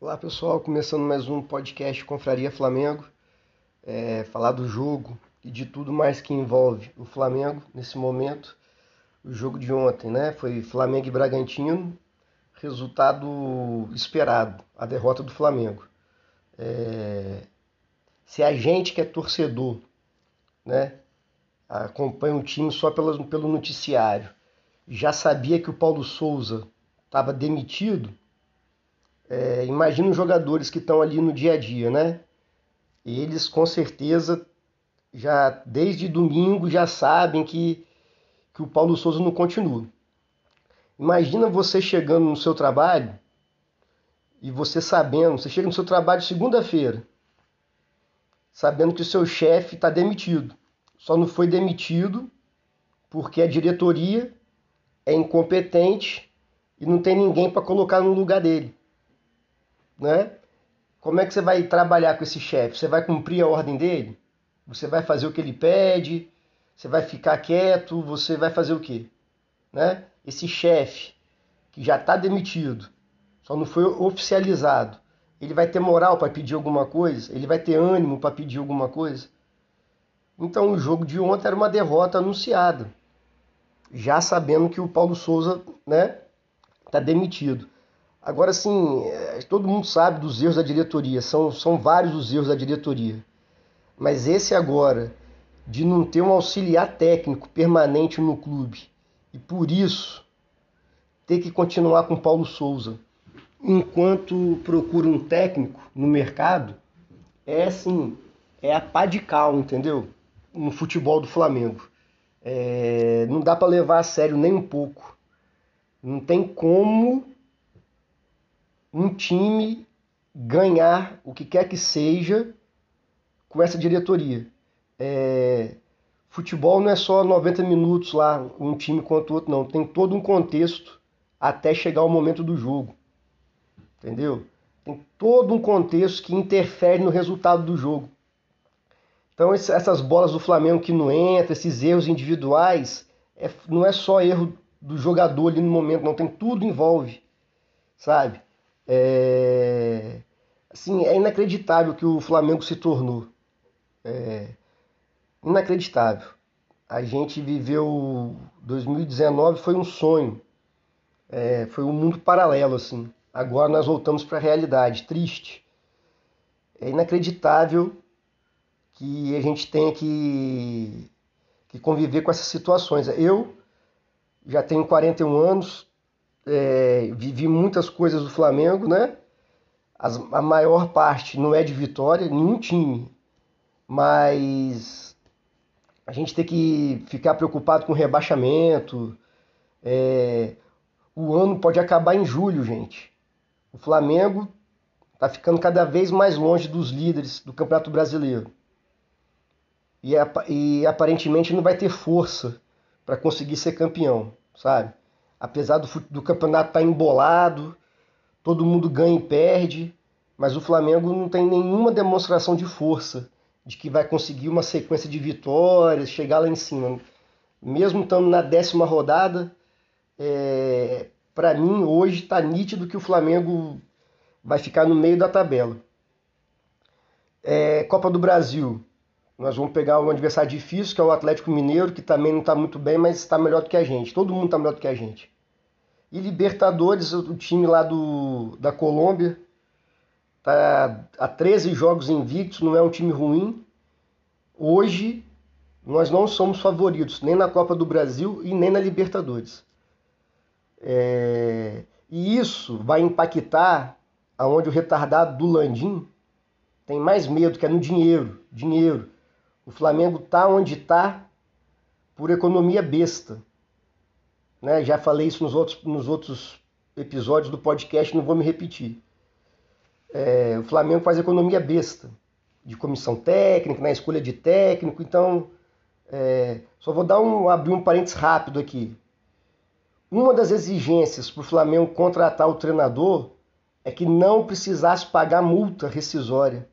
Olá pessoal, começando mais um podcast Confraria Flamengo, é, falar do jogo e de tudo mais que envolve o Flamengo nesse momento. O jogo de ontem, né? Foi Flamengo e Bragantino, resultado esperado, a derrota do Flamengo. É, se a gente que é torcedor, né, acompanha o time só pelo, pelo noticiário, já sabia que o Paulo Souza estava demitido é, imagina os jogadores que estão ali no dia a dia, né? Eles com certeza já desde domingo já sabem que, que o Paulo Souza não continua. Imagina você chegando no seu trabalho e você sabendo, você chega no seu trabalho segunda-feira, sabendo que o seu chefe está demitido. Só não foi demitido porque a diretoria é incompetente e não tem ninguém para colocar no lugar dele né? Como é que você vai trabalhar com esse chefe? Você vai cumprir a ordem dele? Você vai fazer o que ele pede? Você vai ficar quieto? Você vai fazer o quê? Né? Esse chefe que já está demitido, só não foi oficializado, ele vai ter moral para pedir alguma coisa? Ele vai ter ânimo para pedir alguma coisa? Então o jogo de ontem era uma derrota anunciada, já sabendo que o Paulo Souza, né, está demitido. Agora, sim, é, todo mundo sabe dos erros da diretoria, são, são vários os erros da diretoria. Mas esse agora, de não ter um auxiliar técnico permanente no clube, e por isso ter que continuar com Paulo Souza, enquanto procura um técnico no mercado, é assim, é a pá de cal, entendeu? No futebol do Flamengo. É, não dá para levar a sério nem um pouco. Não tem como um time ganhar o que quer que seja com essa diretoria. É, futebol não é só 90 minutos lá, um time contra o outro, não. Tem todo um contexto até chegar o momento do jogo. Entendeu? Tem todo um contexto que interfere no resultado do jogo. Então essas bolas do Flamengo que não entram, esses erros individuais, é, não é só erro do jogador ali no momento, não. Tem tudo envolve, sabe? É, assim, é inacreditável que o Flamengo se tornou. É, inacreditável. A gente viveu 2019 foi um sonho, é, foi um mundo paralelo assim. Agora nós voltamos para a realidade, triste. É inacreditável que a gente tenha que, que conviver com essas situações. Eu já tenho 41 anos, é, vivi muitas coisas do Flamengo, né? As, a maior parte não é de vitória, nenhum time, mas a gente tem que ficar preocupado com rebaixamento. É, o ano pode acabar em julho, gente. O Flamengo está ficando cada vez mais longe dos líderes do Campeonato Brasileiro. E, e aparentemente não vai ter força para conseguir ser campeão, sabe? Apesar do, do campeonato estar tá embolado, todo mundo ganha e perde, mas o Flamengo não tem nenhuma demonstração de força, de que vai conseguir uma sequência de vitórias, chegar lá em cima. Mesmo estando na décima rodada, é, para mim hoje está nítido que o Flamengo vai ficar no meio da tabela. É, Copa do Brasil, nós vamos pegar um adversário difícil, que é o Atlético Mineiro, que também não está muito bem, mas está melhor do que a gente. Todo mundo está melhor do que a gente. E Libertadores, o time lá do, da Colômbia, está a 13 jogos invictos, não é um time ruim. Hoje, nós não somos favoritos, nem na Copa do Brasil e nem na Libertadores. É... E isso vai impactar aonde o retardado do Landim tem mais medo, que é no dinheiro. Dinheiro. O Flamengo está onde está por economia besta. Né? Já falei isso nos outros, nos outros episódios do podcast, não vou me repetir. É, o Flamengo faz economia besta, de comissão técnica, na escolha de técnico, então é, só vou dar um, abrir um parênteses rápido aqui. Uma das exigências para o Flamengo contratar o treinador é que não precisasse pagar multa rescisória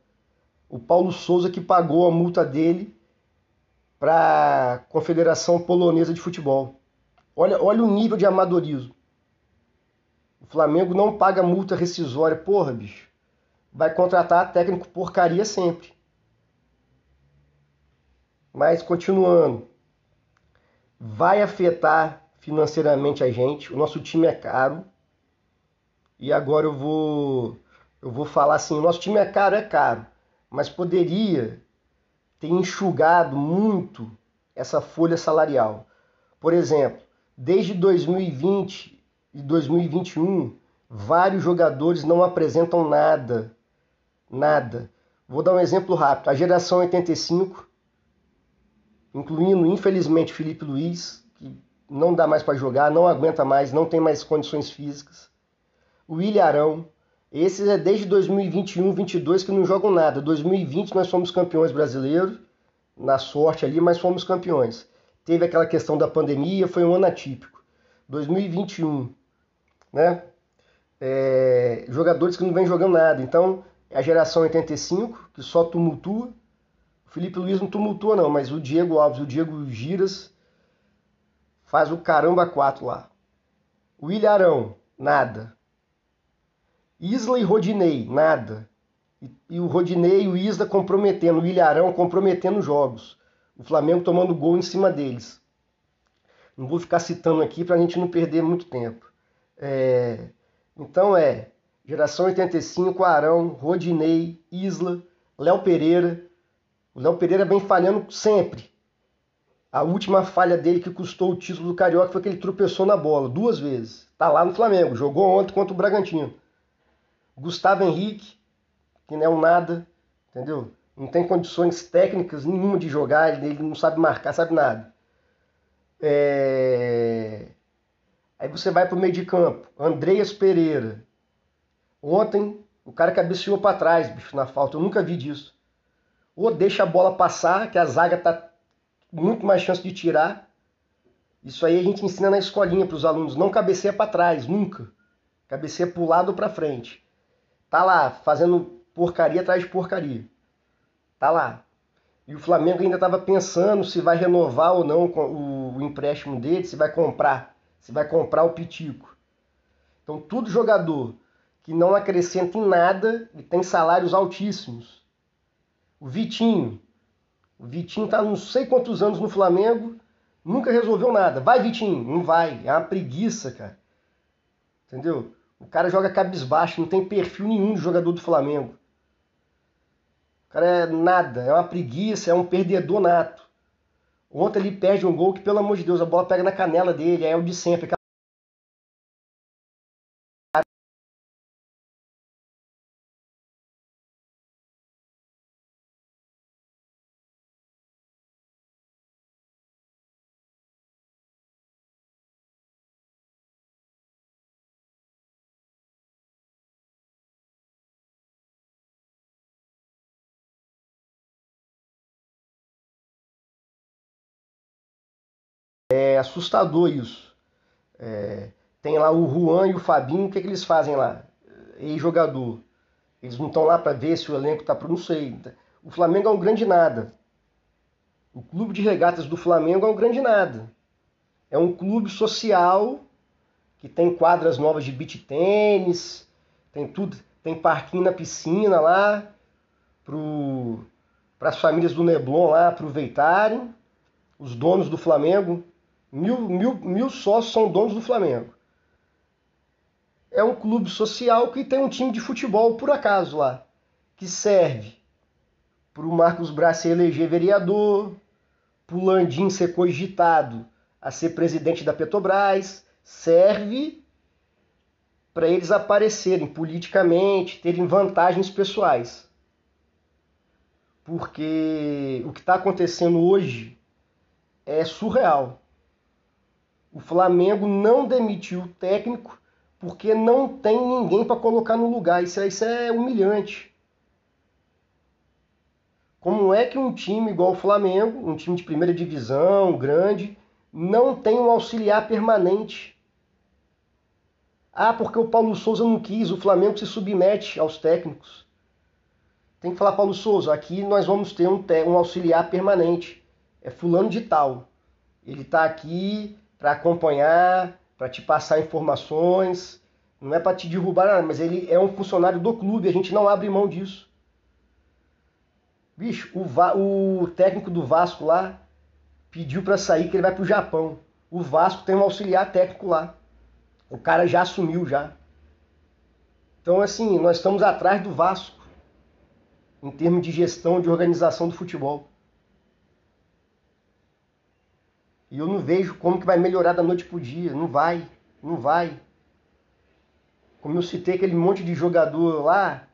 o Paulo Souza que pagou a multa dele para a Confederação Polonesa de Futebol. Olha, olha o nível de amadorismo. O Flamengo não paga multa rescisória. Porra, bicho. vai contratar técnico porcaria sempre. Mas continuando, vai afetar financeiramente a gente. O nosso time é caro. E agora eu vou eu vou falar assim, o nosso time é caro, é caro, mas poderia ter enxugado muito essa folha salarial. Por exemplo, desde 2020 e 2021, vários jogadores não apresentam nada. Nada. Vou dar um exemplo rápido. A geração 85, incluindo infelizmente Felipe Luiz, que não dá mais para jogar, não aguenta mais, não tem mais condições físicas. O William Arão, esses é desde 2021, 22 que não jogam nada. 2020 nós fomos campeões brasileiros, na sorte ali, mas fomos campeões. Teve aquela questão da pandemia, foi um ano atípico. 2021, né? É, jogadores que não vêm jogando nada. Então, é a geração 85, que só tumultua. O Felipe Luiz não tumultua não, mas o Diego Alves, o Diego Giras faz o caramba 4 lá. O Ilharão, nada. Isla e Rodinei, nada. E, e o Rodinei e o Isla comprometendo, o Ilharão comprometendo jogos. O Flamengo tomando gol em cima deles. Não vou ficar citando aqui para a gente não perder muito tempo. É, então é geração 85, Arão, Rodinei, Isla, Léo Pereira. O Léo Pereira vem falhando sempre. A última falha dele que custou o título do Carioca foi que ele tropeçou na bola duas vezes. Tá lá no Flamengo, jogou ontem contra o Bragantino. Gustavo Henrique, que não é um nada, entendeu? Não tem condições técnicas nenhuma de jogar, ele não sabe marcar, sabe nada. É... Aí você vai para o meio de campo. Andreas Pereira. Ontem o cara cabeceou para trás, bicho, na falta. Eu nunca vi disso. Ou deixa a bola passar, que a zaga tá muito mais chance de tirar. Isso aí a gente ensina na escolinha para os alunos. Não cabeceia para trás, nunca. Cabeceia para o lado ou para frente tá lá fazendo porcaria atrás de porcaria. Tá lá. E o Flamengo ainda estava pensando se vai renovar ou não o, empréstimo dele, se vai comprar, se vai comprar o Pitico. Então, tudo jogador que não acrescenta em nada e tem salários altíssimos. O Vitinho. O Vitinho tá não sei quantos anos no Flamengo, nunca resolveu nada. Vai, Vitinho. Não vai. É uma preguiça, cara. Entendeu? O cara joga cabisbaixo, não tem perfil nenhum de jogador do Flamengo. O cara é nada, é uma preguiça, é um perdedor nato. Ontem ele perde um gol que, pelo amor de Deus, a bola pega na canela dele, é o de sempre. É assustador isso. É, tem lá o Juan e o Fabinho, o que, é que eles fazem lá? Ex-jogador. Eles não estão lá para ver se o elenco está para não sei. O Flamengo é um grande nada. O clube de regatas do Flamengo é um grande nada. É um clube social que tem quadras novas de beach tênis, tem tudo, tem parquinho na piscina lá para as famílias do Neblon lá aproveitarem. Os donos do Flamengo Mil, mil, mil sócios são donos do Flamengo. É um clube social que tem um time de futebol, por acaso, lá, que serve para o Marcos Braz ser eleger vereador, para o Landim ser cogitado a ser presidente da Petrobras, serve para eles aparecerem politicamente, terem vantagens pessoais. Porque o que está acontecendo hoje é surreal. O Flamengo não demitiu o técnico porque não tem ninguém para colocar no lugar. Isso é, isso é humilhante. Como é que um time igual o Flamengo, um time de primeira divisão, grande, não tem um auxiliar permanente? Ah, porque o Paulo Souza não quis, o Flamengo se submete aos técnicos. Tem que falar, Paulo Souza, aqui nós vamos ter um, um auxiliar permanente. É fulano de tal. Ele está aqui para acompanhar, para te passar informações. Não é para te derrubar nada, mas ele é um funcionário do clube, a gente não abre mão disso. Bicho, o, Va o técnico do Vasco lá pediu para sair que ele vai pro Japão. O Vasco tem um auxiliar técnico lá. O cara já assumiu já. Então assim, nós estamos atrás do Vasco em termos de gestão, de organização do futebol. E eu não vejo como que vai melhorar da noite pro dia. Não vai, não vai. Como eu citei aquele monte de jogador lá,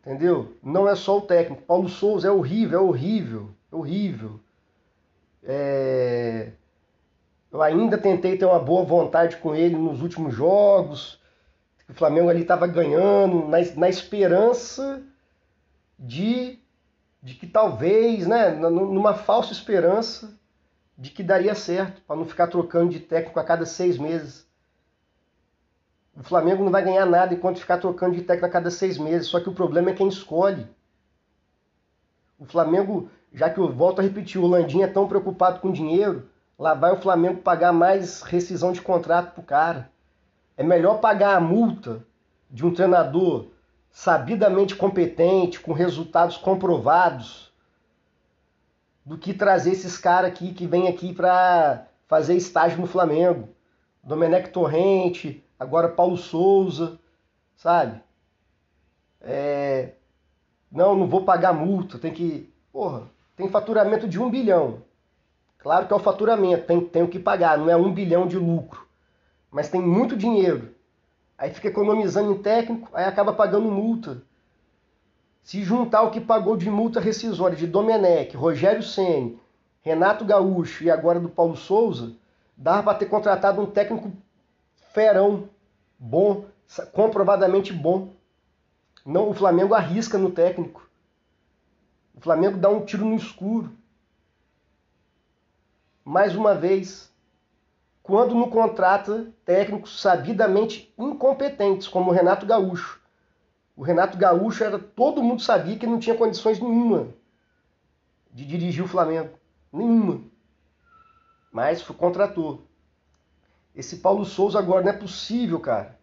entendeu? Não é só o técnico. Paulo Souza é horrível, é horrível, é horrível. É... Eu ainda tentei ter uma boa vontade com ele nos últimos jogos. O Flamengo ali estava ganhando, na, na esperança de, de que talvez, né, numa falsa esperança de que daria certo, para não ficar trocando de técnico a cada seis meses. O Flamengo não vai ganhar nada enquanto ficar trocando de técnico a cada seis meses, só que o problema é quem escolhe. O Flamengo, já que eu volto a repetir, o Landim é tão preocupado com dinheiro, lá vai o Flamengo pagar mais rescisão de contrato pro cara. É melhor pagar a multa de um treinador sabidamente competente, com resultados comprovados, do que trazer esses caras aqui que vêm aqui para fazer estágio no Flamengo. Domenech Torrente, agora Paulo Souza, sabe? É... Não, não vou pagar multa, tem que. Porra, tem faturamento de um bilhão. Claro que é o faturamento, tem, tem o que pagar, não é um bilhão de lucro. Mas tem muito dinheiro. Aí fica economizando em técnico, aí acaba pagando multa. Se juntar o que pagou de multa rescisória de Domenech, Rogério Ceni, Renato Gaúcho e agora do Paulo Souza, dava para ter contratado um técnico ferão, bom, comprovadamente bom. Não, o Flamengo arrisca no técnico. O Flamengo dá um tiro no escuro. Mais uma vez, quando não contrata técnicos sabidamente incompetentes, como o Renato Gaúcho. O Renato Gaúcho era todo mundo sabia que não tinha condições nenhuma de dirigir o Flamengo, nenhuma. Mas contratou. Esse Paulo Souza agora não é possível, cara.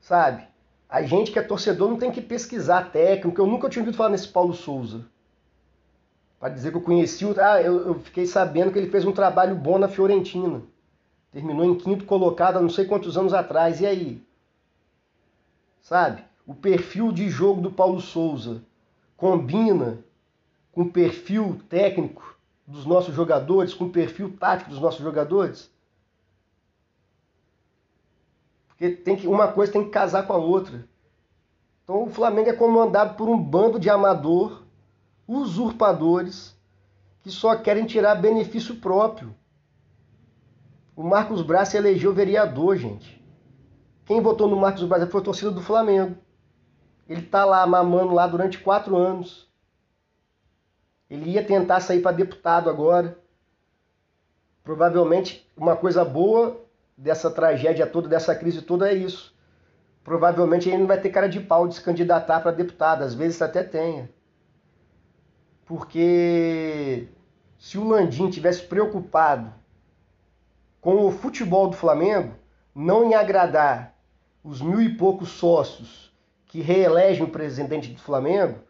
Sabe? A gente que é torcedor não tem que pesquisar técnico. Eu nunca tinha ouvido falar nesse Paulo Souza. Para dizer que eu conheci o. Ah, eu, eu, fiquei sabendo que ele fez um trabalho bom na Fiorentina. Terminou em quinto colocado há não sei quantos anos atrás. E aí? Sabe? O perfil de jogo do Paulo Souza combina com o perfil técnico dos nossos jogadores, com o perfil tático dos nossos jogadores? Porque tem que, uma coisa tem que casar com a outra. Então o Flamengo é comandado por um bando de amador, usurpadores, que só querem tirar benefício próprio. O Marcos Braz se elegeu vereador, gente. Quem votou no Marcos Braz foi a torcida do Flamengo. Ele tá lá mamando lá durante quatro anos. Ele ia tentar sair para deputado agora. Provavelmente uma coisa boa dessa tragédia toda, dessa crise toda é isso. Provavelmente ele não vai ter cara de pau de se candidatar para deputado, às vezes até tenha. Porque se o Landim tivesse preocupado com o futebol do Flamengo, não em agradar os mil e poucos sócios que reelege o presidente do Flamengo,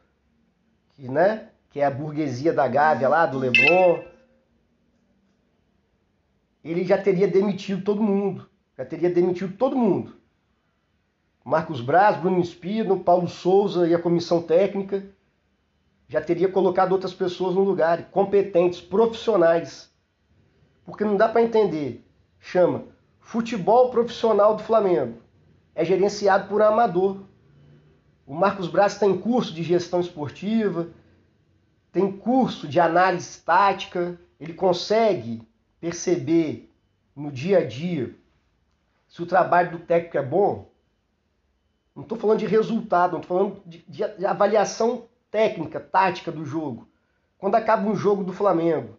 que, né, que é a burguesia da Gávea lá, do Leblon, ele já teria demitido todo mundo. Já teria demitido todo mundo. Marcos Braz, Bruno Espino, Paulo Souza e a comissão técnica já teria colocado outras pessoas no lugar, competentes, profissionais. Porque não dá para entender. Chama futebol profissional do Flamengo. É gerenciado por amador. O Marcos Braz tem curso de gestão esportiva, tem curso de análise tática, ele consegue perceber no dia a dia se o trabalho do técnico é bom. Não estou falando de resultado, não estou falando de, de avaliação técnica, tática do jogo. Quando acaba um jogo do Flamengo,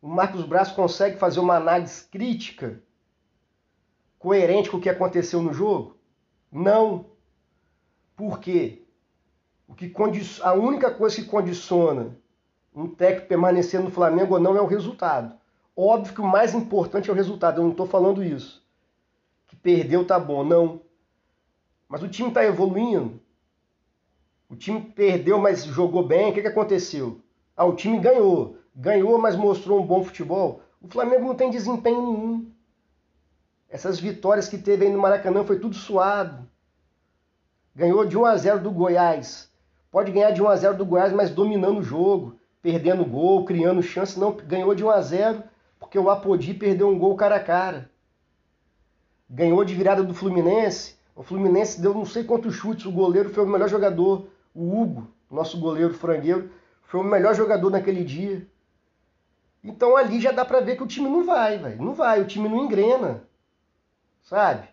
o Marcos Braz consegue fazer uma análise crítica coerente com o que aconteceu no jogo? Não. Por quê? O que a única coisa que condiciona um técnico permanecer no Flamengo ou não é o resultado. Óbvio que o mais importante é o resultado, eu não estou falando isso. Que perdeu tá bom, não. Mas o time está evoluindo. O time perdeu, mas jogou bem. O que, que aconteceu? Ah, o time ganhou. Ganhou, mas mostrou um bom futebol. O Flamengo não tem desempenho nenhum. Essas vitórias que teve aí no Maracanã foi tudo suado. Ganhou de 1 a 0 do Goiás. Pode ganhar de 1 a 0 do Goiás, mas dominando o jogo, perdendo gol, criando chance. Não, ganhou de 1 a 0 porque o Apodi perdeu um gol cara a cara. Ganhou de virada do Fluminense. O Fluminense deu não sei quantos chutes. O goleiro foi o melhor jogador. O Hugo, nosso goleiro frangueiro, foi o melhor jogador naquele dia. Então ali já dá para ver que o time não vai, velho. Não vai, o time não engrena. Sabe?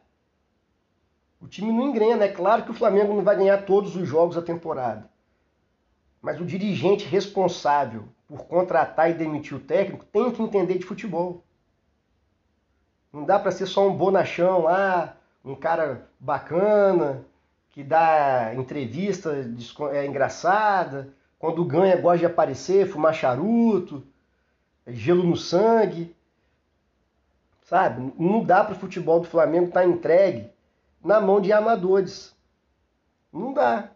O time não engrena. É claro que o Flamengo não vai ganhar todos os jogos da temporada. Mas o dirigente responsável por contratar e demitir o técnico tem que entender de futebol. Não dá para ser só um bonachão lá, um cara bacana, que dá entrevista é engraçada, quando ganha gosta de aparecer, fumar charuto, gelo no sangue. Sabe? Não dá para o futebol do Flamengo estar tá entregue na mão de amadores. Não dá.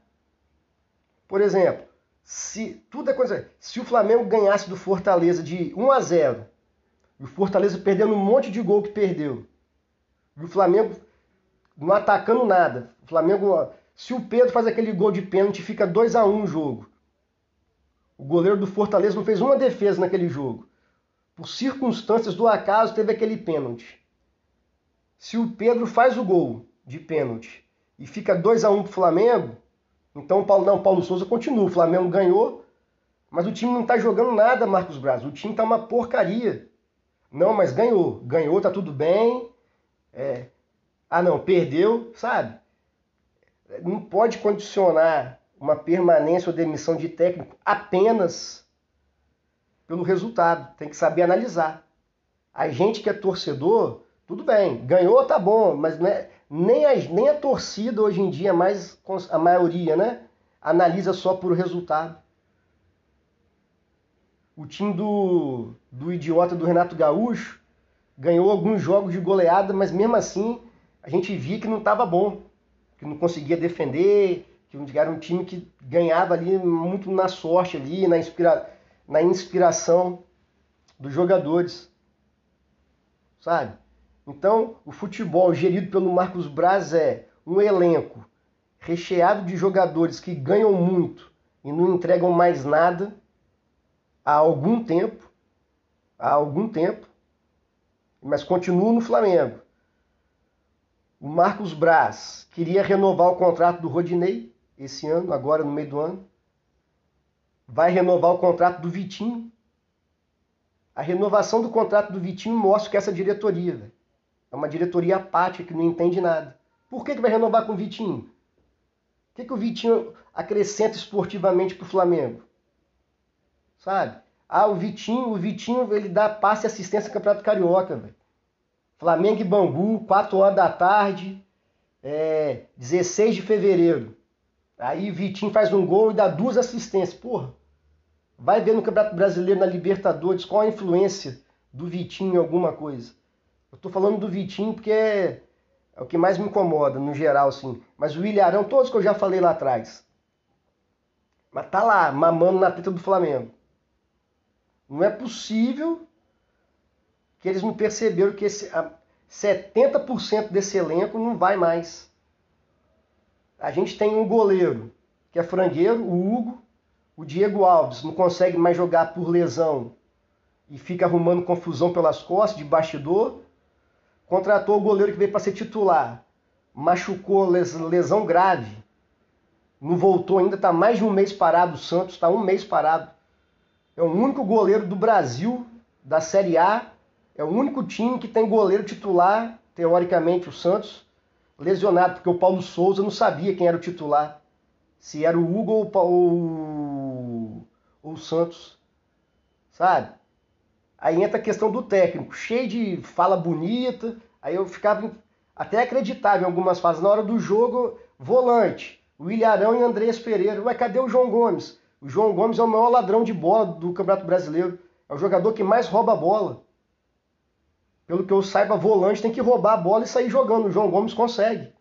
Por exemplo, se tudo coisa, se o Flamengo ganhasse do Fortaleza de 1 a 0, e o Fortaleza perdendo um monte de gol que perdeu, e o Flamengo não atacando nada. O Flamengo, se o Pedro faz aquele gol de pênalti, fica 2 a 1 o jogo. O goleiro do Fortaleza não fez uma defesa naquele jogo por circunstâncias do acaso, teve aquele pênalti. Se o Pedro faz o gol de pênalti e fica 2 a 1 um para o Flamengo, então o Paulo, não, Paulo Souza continua. O Flamengo ganhou, mas o time não está jogando nada, Marcos Braz. O time está uma porcaria. Não, mas ganhou. Ganhou, tá tudo bem. É... Ah, não, perdeu, sabe? Não pode condicionar uma permanência ou demissão de técnico apenas pelo resultado, tem que saber analisar. A gente que é torcedor, tudo bem, ganhou tá bom, mas é, nem, a, nem a torcida hoje em dia, mais a maioria, né? Analisa só por resultado. O time do, do idiota do Renato Gaúcho ganhou alguns jogos de goleada, mas mesmo assim a gente via que não estava bom, que não conseguia defender, que era um time que ganhava ali muito na sorte ali, na inspiração na inspiração dos jogadores. Sabe? Então, o futebol gerido pelo Marcos Braz é um elenco recheado de jogadores que ganham muito e não entregam mais nada há algum tempo, há algum tempo, mas continuam no Flamengo. O Marcos Braz queria renovar o contrato do Rodinei esse ano, agora no meio do ano vai renovar o contrato do Vitinho. A renovação do contrato do Vitinho mostra que essa diretoria véio, é uma diretoria apática que não entende nada. Por que, que vai renovar com o Vitinho? O que, que o Vitinho acrescenta esportivamente para o Flamengo? Sabe? Ah, o Vitinho, o Vitinho ele dá passe e assistência no Campeonato Carioca, velho. Flamengo e Bangu, 4 horas da tarde, é, 16 de fevereiro. Aí o Vitinho faz um gol e dá duas assistências. Porra, Vai ver no Campeonato Brasileiro, na Libertadores, qual a influência do Vitinho em alguma coisa. Eu tô falando do Vitinho porque é, é o que mais me incomoda, no geral, assim. Mas o Ilharão, todos que eu já falei lá atrás. Mas tá lá, mamando na teta do Flamengo. Não é possível que eles não perceberam que esse, 70% desse elenco não vai mais. A gente tem um goleiro que é frangueiro, o Hugo, o Diego Alves não consegue mais jogar por lesão e fica arrumando confusão pelas costas, de bastidor. Contratou o goleiro que veio para ser titular, machucou lesão grave, não voltou ainda, está mais de um mês parado. O Santos está um mês parado. É o único goleiro do Brasil, da Série A, é o único time que tem goleiro titular, teoricamente, o Santos, lesionado, porque o Paulo Souza não sabia quem era o titular. Se era o Hugo ou o Santos, sabe? Aí entra a questão do técnico, cheio de fala bonita, aí eu ficava até acreditável em algumas fases. Na hora do jogo, volante, o Ilharão e Andrés Pereira. Ué, cadê o João Gomes? O João Gomes é o maior ladrão de bola do Campeonato Brasileiro. É o jogador que mais rouba a bola. Pelo que eu saiba, volante tem que roubar a bola e sair jogando. O João Gomes consegue.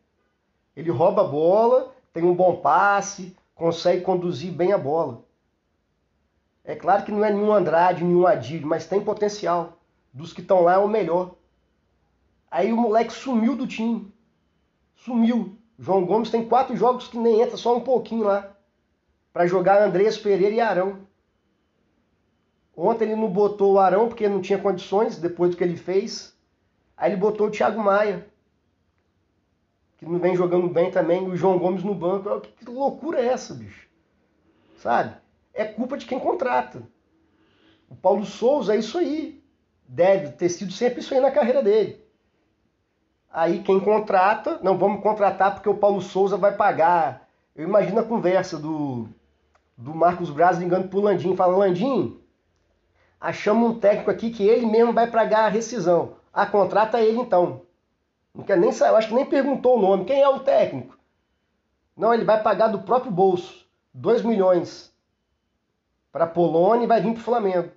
Ele rouba a bola, tem um bom passe, consegue conduzir bem a bola. É claro que não é nenhum Andrade, nenhum Adílio, mas tem potencial. Dos que estão lá é o melhor. Aí o moleque sumiu do time. Sumiu. João Gomes tem quatro jogos que nem entra, só um pouquinho lá. Para jogar Andrés Pereira e Arão. Ontem ele não botou o Arão porque não tinha condições, depois do que ele fez. Aí ele botou o Thiago Maia, que não vem jogando bem também, e o João Gomes no banco. Que loucura é essa, bicho? Sabe? É culpa de quem contrata. O Paulo Souza é isso aí. Deve ter sido sempre isso aí na carreira dele. Aí quem contrata, não vamos contratar porque o Paulo Souza vai pagar. Eu imagino a conversa do, do Marcos Braz ligando pro Landim, falando, Landim, achamos um técnico aqui que ele mesmo vai pagar a rescisão. Ah, contrata ele então. Não quer nem saber, acho que nem perguntou o nome. Quem é o técnico? Não, ele vai pagar do próprio bolso. 2 milhões para a Polônia e vai vir para o Flamengo.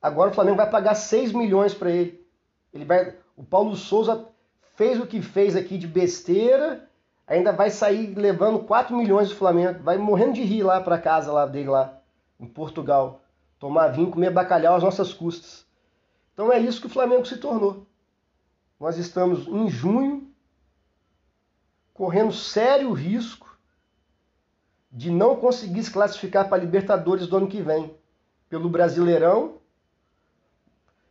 Agora o Flamengo vai pagar 6 milhões para ele. ele vai, o Paulo Souza fez o que fez aqui de besteira, ainda vai sair levando 4 milhões do Flamengo. Vai morrendo de rir lá para casa lá dele lá em Portugal tomar vinho, comer bacalhau às nossas custas. Então é isso que o Flamengo se tornou. Nós estamos em junho, correndo sério risco de não conseguir se classificar para a Libertadores do ano que vem. Pelo Brasileirão,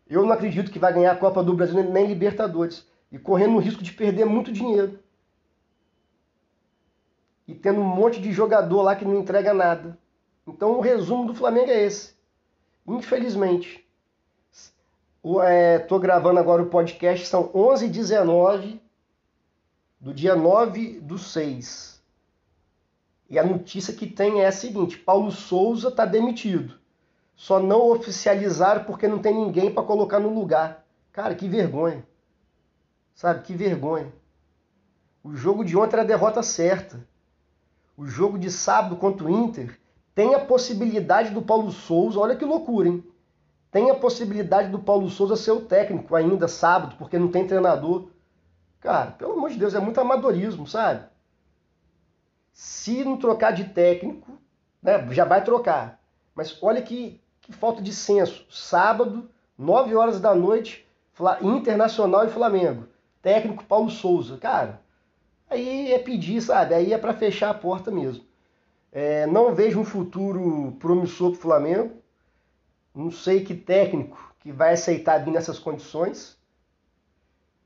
eu não acredito que vai ganhar a Copa do Brasil nem Libertadores. E correndo o risco de perder muito dinheiro. E tendo um monte de jogador lá que não entrega nada. Então o resumo do Flamengo é esse. Infelizmente. Estou é, gravando agora o podcast, são 11h19 do dia 9 do 6. E a notícia que tem é a seguinte: Paulo Souza está demitido. Só não oficializaram porque não tem ninguém para colocar no lugar. Cara, que vergonha. Sabe, que vergonha. O jogo de ontem era a derrota certa. O jogo de sábado contra o Inter tem a possibilidade do Paulo Souza, olha que loucura, hein? Tem a possibilidade do Paulo Souza ser o técnico ainda sábado, porque não tem treinador. Cara, pelo amor de Deus, é muito amadorismo, sabe? Se não trocar de técnico, né, já vai trocar. Mas olha que, que falta de senso. Sábado, 9 horas da noite, Internacional e Flamengo. Técnico Paulo Souza. Cara, aí é pedir, sabe? Aí é para fechar a porta mesmo. É, não vejo um futuro promissor para o Flamengo. Não sei que técnico que vai aceitar vir nessas condições.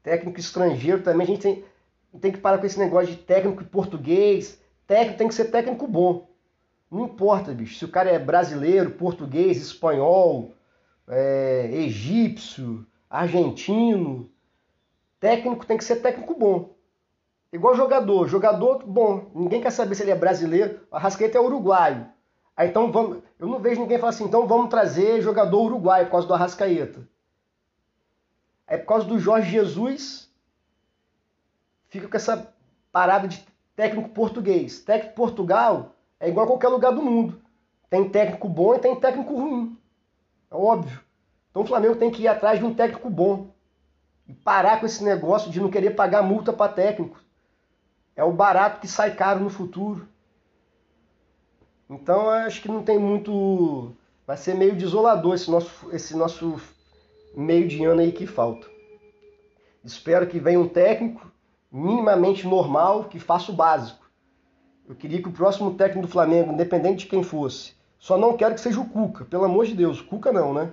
Técnico estrangeiro também. A gente tem, tem que parar com esse negócio de técnico português. Técnico tem que ser técnico bom. Não importa, bicho. Se o cara é brasileiro, português, espanhol, é, egípcio, argentino. Técnico tem que ser técnico bom. Igual jogador. Jogador, bom, ninguém quer saber se ele é brasileiro. A Rascaeta é uruguaio. Aí então vamos. Eu não vejo ninguém falar assim, então vamos trazer jogador uruguaio por causa do Arrascaeta. Aí por causa do Jorge Jesus, fica com essa parada de técnico português. Técnico Portugal é igual a qualquer lugar do mundo. Tem técnico bom e tem técnico ruim. É óbvio. Então o Flamengo tem que ir atrás de um técnico bom. E parar com esse negócio de não querer pagar multa para técnico. É o barato que sai caro no futuro. Então acho que não tem muito. Vai ser meio desolador esse nosso, esse nosso meio de ano aí que falta. Espero que venha um técnico minimamente normal que faça o básico. Eu queria que o próximo técnico do Flamengo, independente de quem fosse, só não quero que seja o Cuca, pelo amor de Deus, Cuca não, né?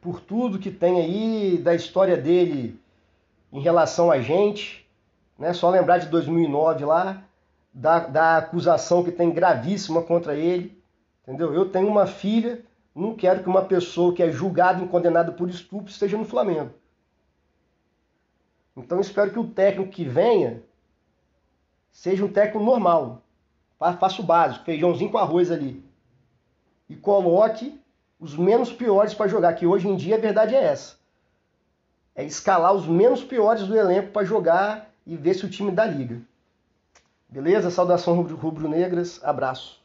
Por tudo que tem aí da história dele em relação a gente, né? Só lembrar de 2009 lá, da, da acusação que tem gravíssima contra ele. Entendeu? Eu tenho uma filha, não quero que uma pessoa que é julgada e condenada por estupro esteja no Flamengo. Então espero que o técnico que venha seja um técnico normal. Faça o básico, feijãozinho com arroz ali. E coloque os menos piores para jogar, que hoje em dia a verdade é essa. É escalar os menos piores do elenco para jogar e ver se o time dá liga. Beleza? Saudação rubro-negras, abraço.